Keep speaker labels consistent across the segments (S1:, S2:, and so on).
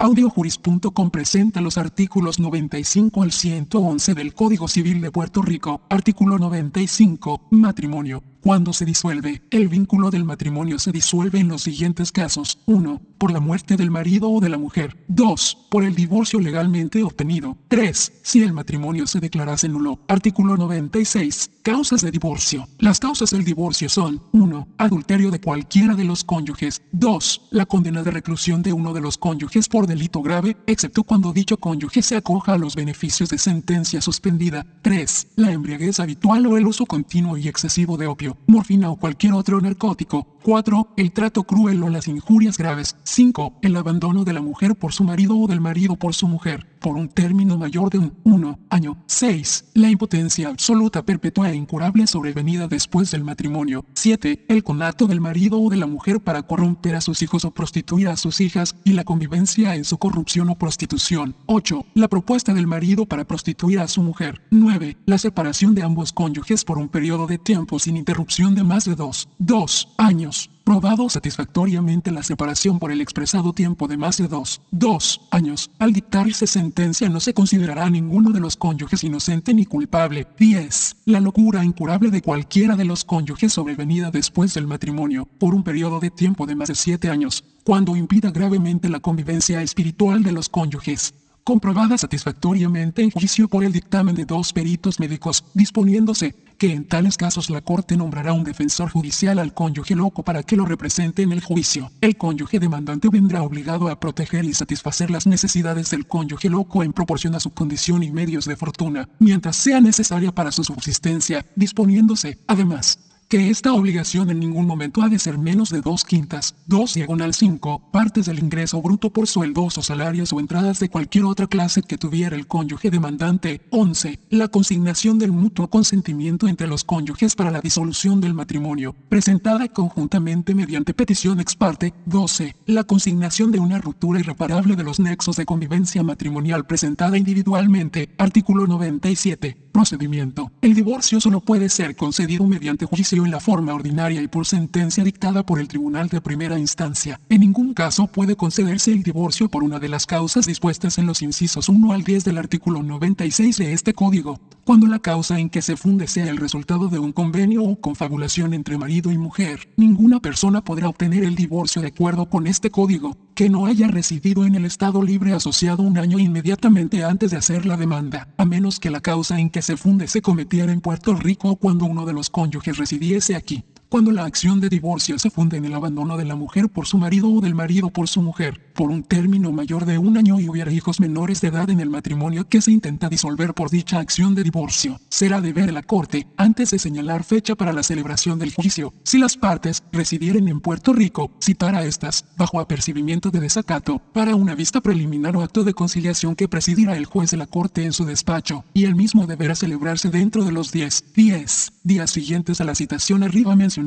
S1: Audiojuris.com presenta los artículos 95 al 111 del Código Civil de Puerto Rico. Artículo 95. Matrimonio. Cuando se disuelve, el vínculo del matrimonio se disuelve en los siguientes casos. 1. Por la muerte del marido o de la mujer. 2. Por el divorcio legalmente obtenido. 3. Si el matrimonio se declarase nulo. Artículo 96. Causas de divorcio. Las causas del divorcio son 1. Adulterio de cualquiera de los cónyuges. 2. La condena de reclusión de uno de los cónyuges por delito grave, excepto cuando dicho cónyuge se acoja a los beneficios de sentencia suspendida. 3. La embriaguez habitual o el uso continuo y excesivo de opio morfina o cualquier otro narcótico. 4. El trato cruel o las injurias graves. 5. El abandono de la mujer por su marido o del marido por su mujer, por un término mayor de un 1 año. 6. La impotencia absoluta perpetua e incurable sobrevenida después del matrimonio. 7. El conato del marido o de la mujer para corromper a sus hijos o prostituir a sus hijas y la convivencia en su corrupción o prostitución. 8. La propuesta del marido para prostituir a su mujer. 9. La separación de ambos cónyuges por un periodo de tiempo sin interrupción de más de 2 2 años probado satisfactoriamente la separación por el expresado tiempo de más de dos, dos años. Al dictarse sentencia no se considerará ninguno de los cónyuges inocente ni culpable. 10. La locura incurable de cualquiera de los cónyuges sobrevenida después del matrimonio, por un periodo de tiempo de más de siete años, cuando impida gravemente la convivencia espiritual de los cónyuges comprobada satisfactoriamente en juicio por el dictamen de dos peritos médicos, disponiéndose que en tales casos la Corte nombrará un defensor judicial al cónyuge loco para que lo represente en el juicio. El cónyuge demandante vendrá obligado a proteger y satisfacer las necesidades del cónyuge loco en proporción a su condición y medios de fortuna, mientras sea necesaria para su subsistencia, disponiéndose, además, que esta obligación en ningún momento ha de ser menos de dos quintas, dos diagonal cinco, partes del ingreso bruto por sueldos o salarios o entradas de cualquier otra clase que tuviera el cónyuge demandante. 11. La consignación del mutuo consentimiento entre los cónyuges para la disolución del matrimonio, presentada conjuntamente mediante petición ex parte. 12. La consignación de una ruptura irreparable de los nexos de convivencia matrimonial presentada individualmente. Artículo 97. Procedimiento. El divorcio solo puede ser concedido mediante juicio en la forma ordinaria y por sentencia dictada por el tribunal de primera instancia. En ningún caso puede concederse el divorcio por una de las causas dispuestas en los incisos 1 al 10 del artículo 96 de este código, cuando la causa en que se funde sea el resultado de un convenio o confabulación entre marido y mujer. Ninguna persona podrá obtener el divorcio de acuerdo con este código, que no haya residido en el Estado libre asociado un año inmediatamente antes de hacer la demanda, a menos que la causa en que se funde se cometiera en Puerto Rico cuando uno de los cónyuges residiese aquí cuando la acción de divorcio se funde en el abandono de la mujer por su marido o del marido por su mujer, por un término mayor de un año y hubiera hijos menores de edad en el matrimonio que se intenta disolver por dicha acción de divorcio, será deber de la Corte, antes de señalar fecha para la celebración del juicio, si las partes residieren en Puerto Rico, citar a estas, bajo apercibimiento de desacato, para una vista preliminar o acto de conciliación que presidirá el juez de la Corte en su despacho, y el mismo deberá celebrarse dentro de los 10, 10 días siguientes a la citación arriba mencionada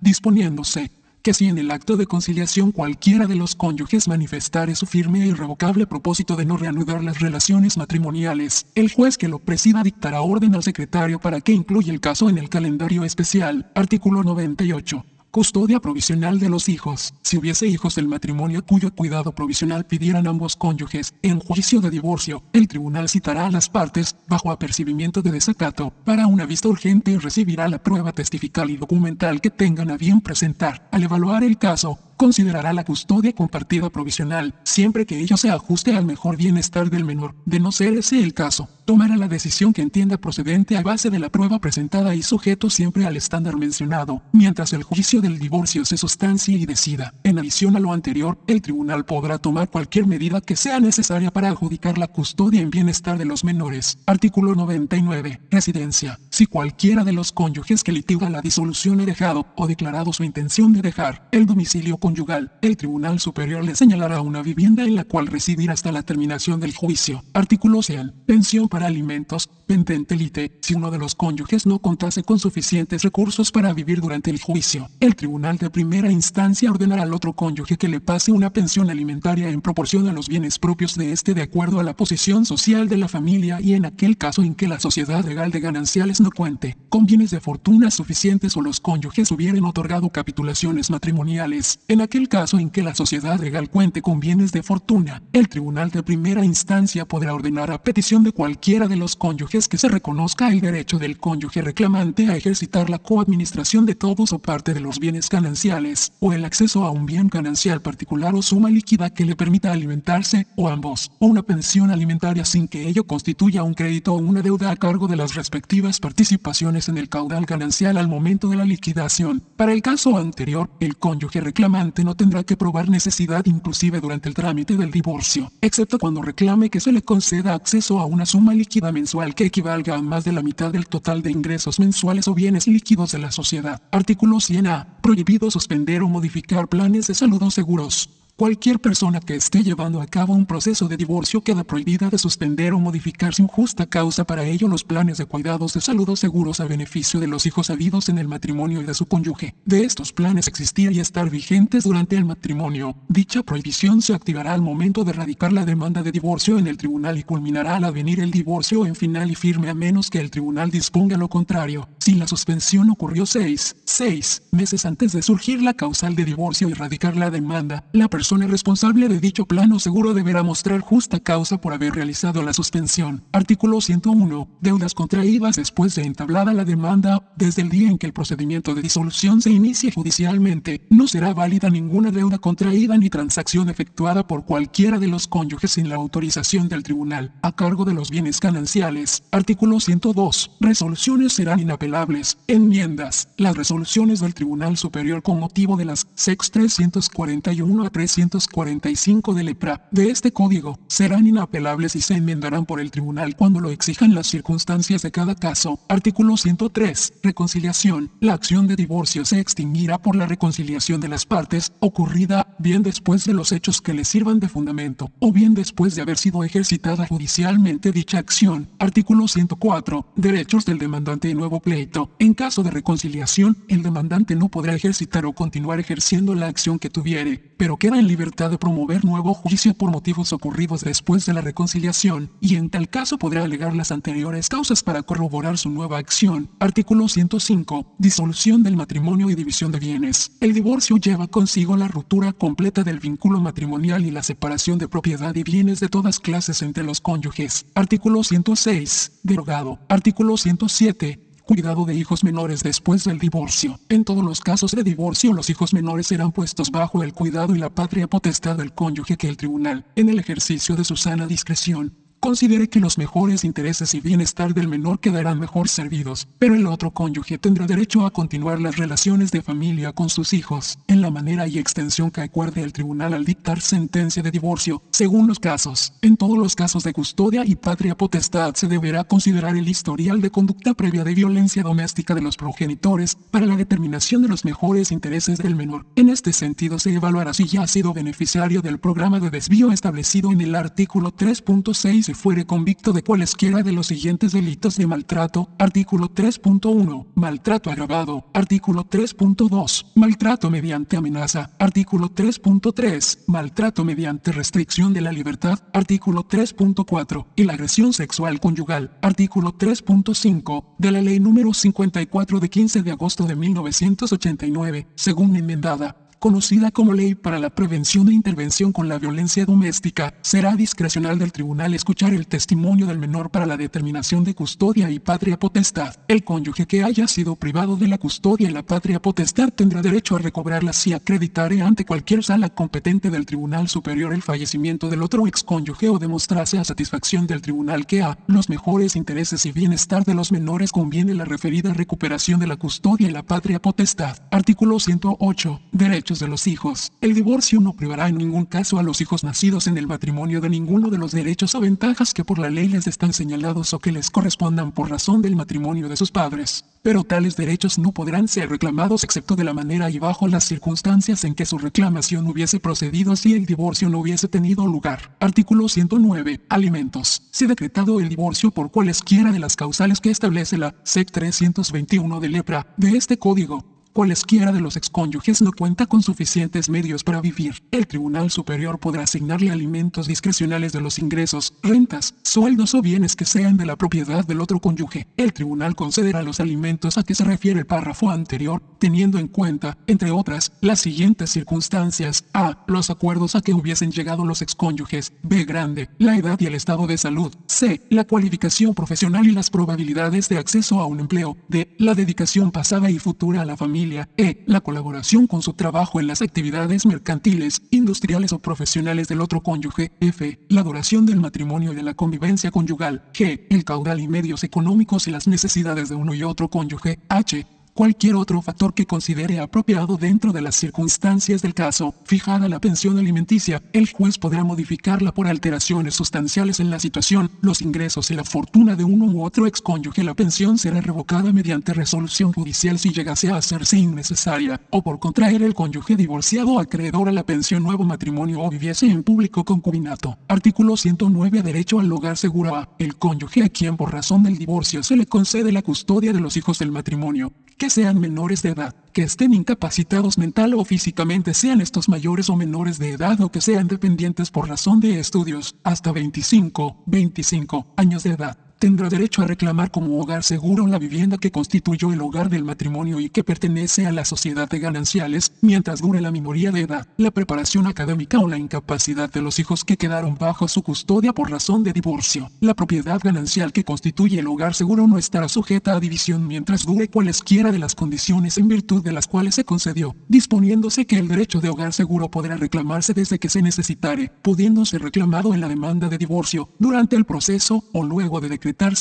S1: disponiéndose que si en el acto de conciliación cualquiera de los cónyuges manifestare su firme e irrevocable propósito de no reanudar las relaciones matrimoniales, el juez que lo presida dictará orden al secretario para que incluya el caso en el calendario especial. Artículo 98. Custodia provisional de los hijos. Si hubiese hijos del matrimonio cuyo cuidado provisional pidieran ambos cónyuges, en juicio de divorcio, el tribunal citará a las partes, bajo apercibimiento de desacato, para una vista urgente y recibirá la prueba testifical y documental que tengan a bien presentar. Al evaluar el caso, considerará la custodia compartida provisional, siempre que ello se ajuste al mejor bienestar del menor. De no ser ese el caso, tomará la decisión que entienda procedente a base de la prueba presentada y sujeto siempre al estándar mencionado, mientras el juicio del divorcio se sustancie y decida. En adición a lo anterior, el tribunal podrá tomar cualquier medida que sea necesaria para adjudicar la custodia en bienestar de los menores. Artículo 99. Residencia. Si cualquiera de los cónyuges que litiga la disolución ha dejado o declarado su intención de dejar el domicilio conyugal, el Tribunal Superior le señalará una vivienda en la cual residir hasta la terminación del juicio. Artículo 100. Pensión para alimentos, pendente lite, si uno de los cónyuges no contase con suficientes recursos para vivir durante el juicio. El Tribunal de Primera Instancia ordenará al otro cónyuge que le pase una pensión alimentaria en proporción a los bienes propios de este de acuerdo a la posición social de la familia y en aquel caso en que la sociedad legal de gananciales no cuente con bienes de fortuna suficientes o los cónyuges hubieran otorgado capitulaciones matrimoniales. En aquel caso en que la sociedad legal cuente con bienes de fortuna, el tribunal de primera instancia podrá ordenar a petición de cualquiera de los cónyuges que se reconozca el derecho del cónyuge reclamante a ejercitar la coadministración de todos o parte de los bienes gananciales, o el acceso a un bien ganancial particular o suma líquida que le permita alimentarse, o ambos, o una pensión alimentaria sin que ello constituya un crédito o una deuda a cargo de las respectivas participaciones en el caudal ganancial al momento de la liquidación. Para el caso anterior, el cónyuge reclamante no tendrá que probar necesidad inclusive durante el trámite del divorcio, excepto cuando reclame que se le conceda acceso a una suma líquida mensual que equivalga a más de la mitad del total de ingresos mensuales o bienes líquidos de la sociedad. Artículo 100A. Prohibido suspender o modificar planes de salud o seguros. Cualquier persona que esté llevando a cabo un proceso de divorcio queda prohibida de suspender o modificar sin justa causa para ello los planes de cuidados de salud o seguros a beneficio de los hijos habidos en el matrimonio y de su cónyuge. De estos planes existir y estar vigentes durante el matrimonio, dicha prohibición se activará al momento de radicar la demanda de divorcio en el tribunal y culminará al avenir el divorcio en final y firme a menos que el tribunal disponga lo contrario. Si la suspensión ocurrió seis, seis meses antes de surgir la causal de divorcio y radicar la demanda, la persona responsable de dicho plano seguro deberá mostrar justa causa por haber realizado la suspensión. Artículo 101. Deudas contraídas después de entablada la demanda, desde el día en que el procedimiento de disolución se inicie judicialmente, no será válida ninguna deuda contraída ni transacción efectuada por cualquiera de los cónyuges sin la autorización del tribunal, a cargo de los bienes gananciales. Artículo 102. Resoluciones serán inapelables. Enmiendas. Las resoluciones del Tribunal Superior con motivo de las SEX 341 a 3 345 de lepra de este código serán inapelables y se enmendarán por el tribunal cuando lo exijan las circunstancias de cada caso. Artículo 103. Reconciliación. La acción de divorcio se extinguirá por la reconciliación de las partes, ocurrida bien después de los hechos que le sirvan de fundamento, o bien después de haber sido ejercitada judicialmente dicha acción. Artículo 104. Derechos del demandante y nuevo pleito. En caso de reconciliación, el demandante no podrá ejercitar o continuar ejerciendo la acción que tuviere, pero queda en libertad de promover nuevo juicio por motivos ocurridos después de la reconciliación, y en tal caso podrá alegar las anteriores causas para corroborar su nueva acción. Artículo 105. Disolución del matrimonio y división de bienes. El divorcio lleva consigo la ruptura completa del vínculo matrimonial y la separación de propiedad y bienes de todas clases entre los cónyuges. Artículo 106. Derogado. Artículo 107 cuidado de hijos menores después del divorcio. En todos los casos de divorcio, los hijos menores serán puestos bajo el cuidado y la patria potestad del cónyuge que el tribunal, en el ejercicio de su sana discreción, considere que los mejores intereses y bienestar del menor quedarán mejor servidos, pero el otro cónyuge tendrá derecho a continuar las relaciones de familia con sus hijos, en la manera y extensión que acuerde el tribunal al dictar sentencia de divorcio, según los casos. En todos los casos de custodia y patria potestad se deberá considerar el historial de conducta previa de violencia doméstica de los progenitores para la determinación de los mejores intereses del menor. En este sentido se evaluará si ya ha sido beneficiario del programa de desvío establecido en el artículo 3.6 fuere convicto de cualesquiera de los siguientes delitos de maltrato, artículo 3.1, maltrato agravado, artículo 3.2, maltrato mediante amenaza, artículo 3.3, maltrato mediante restricción de la libertad, artículo 3.4, y la agresión sexual conyugal, artículo 3.5, de la ley número 54 de 15 de agosto de 1989, según enmendada conocida como Ley para la Prevención e Intervención con la Violencia Doméstica, será discrecional del tribunal escuchar el testimonio del menor para la determinación de custodia y patria potestad. El cónyuge que haya sido privado de la custodia y la patria potestad tendrá derecho a recobrarla si acreditare ante cualquier sala competente del Tribunal Superior el fallecimiento del otro excónyuge o demostrase a satisfacción del tribunal que a los mejores intereses y bienestar de los menores conviene la referida recuperación de la custodia y la patria potestad. Artículo 108. Derecho de los hijos. El divorcio no privará en ningún caso a los hijos nacidos en el matrimonio de ninguno de los derechos o ventajas que por la ley les están señalados o que les correspondan por razón del matrimonio de sus padres. Pero tales derechos no podrán ser reclamados excepto de la manera y bajo las circunstancias en que su reclamación hubiese procedido si el divorcio no hubiese tenido lugar. Artículo 109. Alimentos. Si decretado el divorcio por cualesquiera de las causales que establece la SEC 321 de lepra de este código, cualesquiera de los excónyuges no cuenta con suficientes medios para vivir, el Tribunal Superior podrá asignarle alimentos discrecionales de los ingresos, rentas, sueldos o bienes que sean de la propiedad del otro cónyuge. El tribunal concederá los alimentos a que se refiere el párrafo anterior, teniendo en cuenta, entre otras, las siguientes circunstancias. A. Los acuerdos a que hubiesen llegado los excónyuges. B. Grande. La edad y el estado de salud. C. La cualificación profesional y las probabilidades de acceso a un empleo. D. La dedicación pasada y futura a la familia. E. La colaboración con su trabajo en las actividades mercantiles, industriales o profesionales del otro cónyuge. F. La duración del matrimonio y de la convivencia conyugal. G. El caudal y medios económicos y las necesidades de uno y otro cónyuge. H cualquier otro factor que considere apropiado dentro de las circunstancias del caso. Fijada la pensión alimenticia, el juez podrá modificarla por alteraciones sustanciales en la situación, los ingresos y la fortuna de uno u otro excónyuge. La pensión será revocada mediante resolución judicial si llegase a hacerse innecesaria, o por contraer el cónyuge divorciado acreedor a la pensión nuevo matrimonio o viviese en público concubinato. Artículo 109 Derecho al hogar seguro a el cónyuge a quien por razón del divorcio se le concede la custodia de los hijos del matrimonio sean menores de edad, que estén incapacitados mental o físicamente, sean estos mayores o menores de edad o que sean dependientes por razón de estudios, hasta 25, 25 años de edad tendrá derecho a reclamar como hogar seguro la vivienda que constituyó el hogar del matrimonio y que pertenece a la sociedad de gananciales mientras dure la minoría de edad, la preparación académica o la incapacidad de los hijos que quedaron bajo su custodia por razón de divorcio. La propiedad ganancial que constituye el hogar seguro no estará sujeta a división mientras dure cualesquiera de las condiciones en virtud de las cuales se concedió, disponiéndose que el derecho de hogar seguro podrá reclamarse desde que se necesitare, pudiéndose reclamado en la demanda de divorcio, durante el proceso o luego de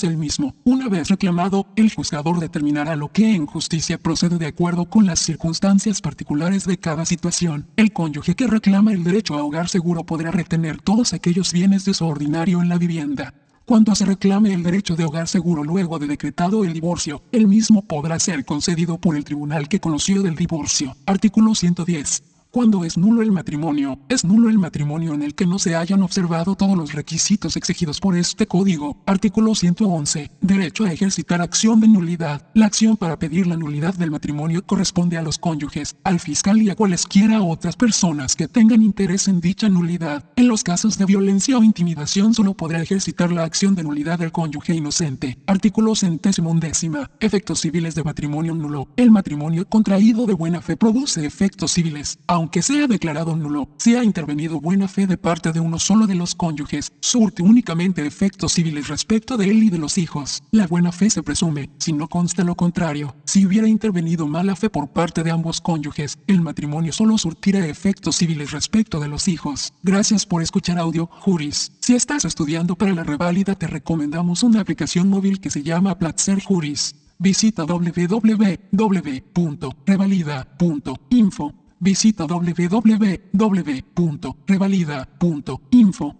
S1: el mismo. Una vez reclamado, el juzgador determinará lo que en justicia procede de acuerdo con las circunstancias particulares de cada situación. El cónyuge que reclama el derecho a hogar seguro podrá retener todos aquellos bienes de su ordinario en la vivienda. Cuando se reclame el derecho de hogar seguro luego de decretado el divorcio, el mismo podrá ser concedido por el tribunal que conoció del divorcio. Artículo 110. Cuando es nulo el matrimonio, es nulo el matrimonio en el que no se hayan observado todos los requisitos exigidos por este código. Artículo 111. Derecho a ejercitar acción de nulidad. La acción para pedir la nulidad del matrimonio corresponde a los cónyuges, al fiscal y a cualesquiera otras personas que tengan interés en dicha nulidad. En los casos de violencia o intimidación solo podrá ejercitar la acción de nulidad del cónyuge inocente. Artículo centésimo undécima. Efectos civiles de matrimonio nulo. El matrimonio contraído de buena fe produce efectos civiles aunque sea declarado nulo, si ha intervenido buena fe de parte de uno solo de los cónyuges, surte únicamente efectos civiles respecto de él y de los hijos. La buena fe se presume, si no consta lo contrario. Si hubiera intervenido mala fe por parte de ambos cónyuges, el matrimonio solo surtirá efectos civiles respecto de los hijos. Gracias por escuchar audio, Juris. Si estás estudiando para la reválida te recomendamos una aplicación móvil que se llama Platzer Juris. Visita www.revalida.info Visita www.revalida.info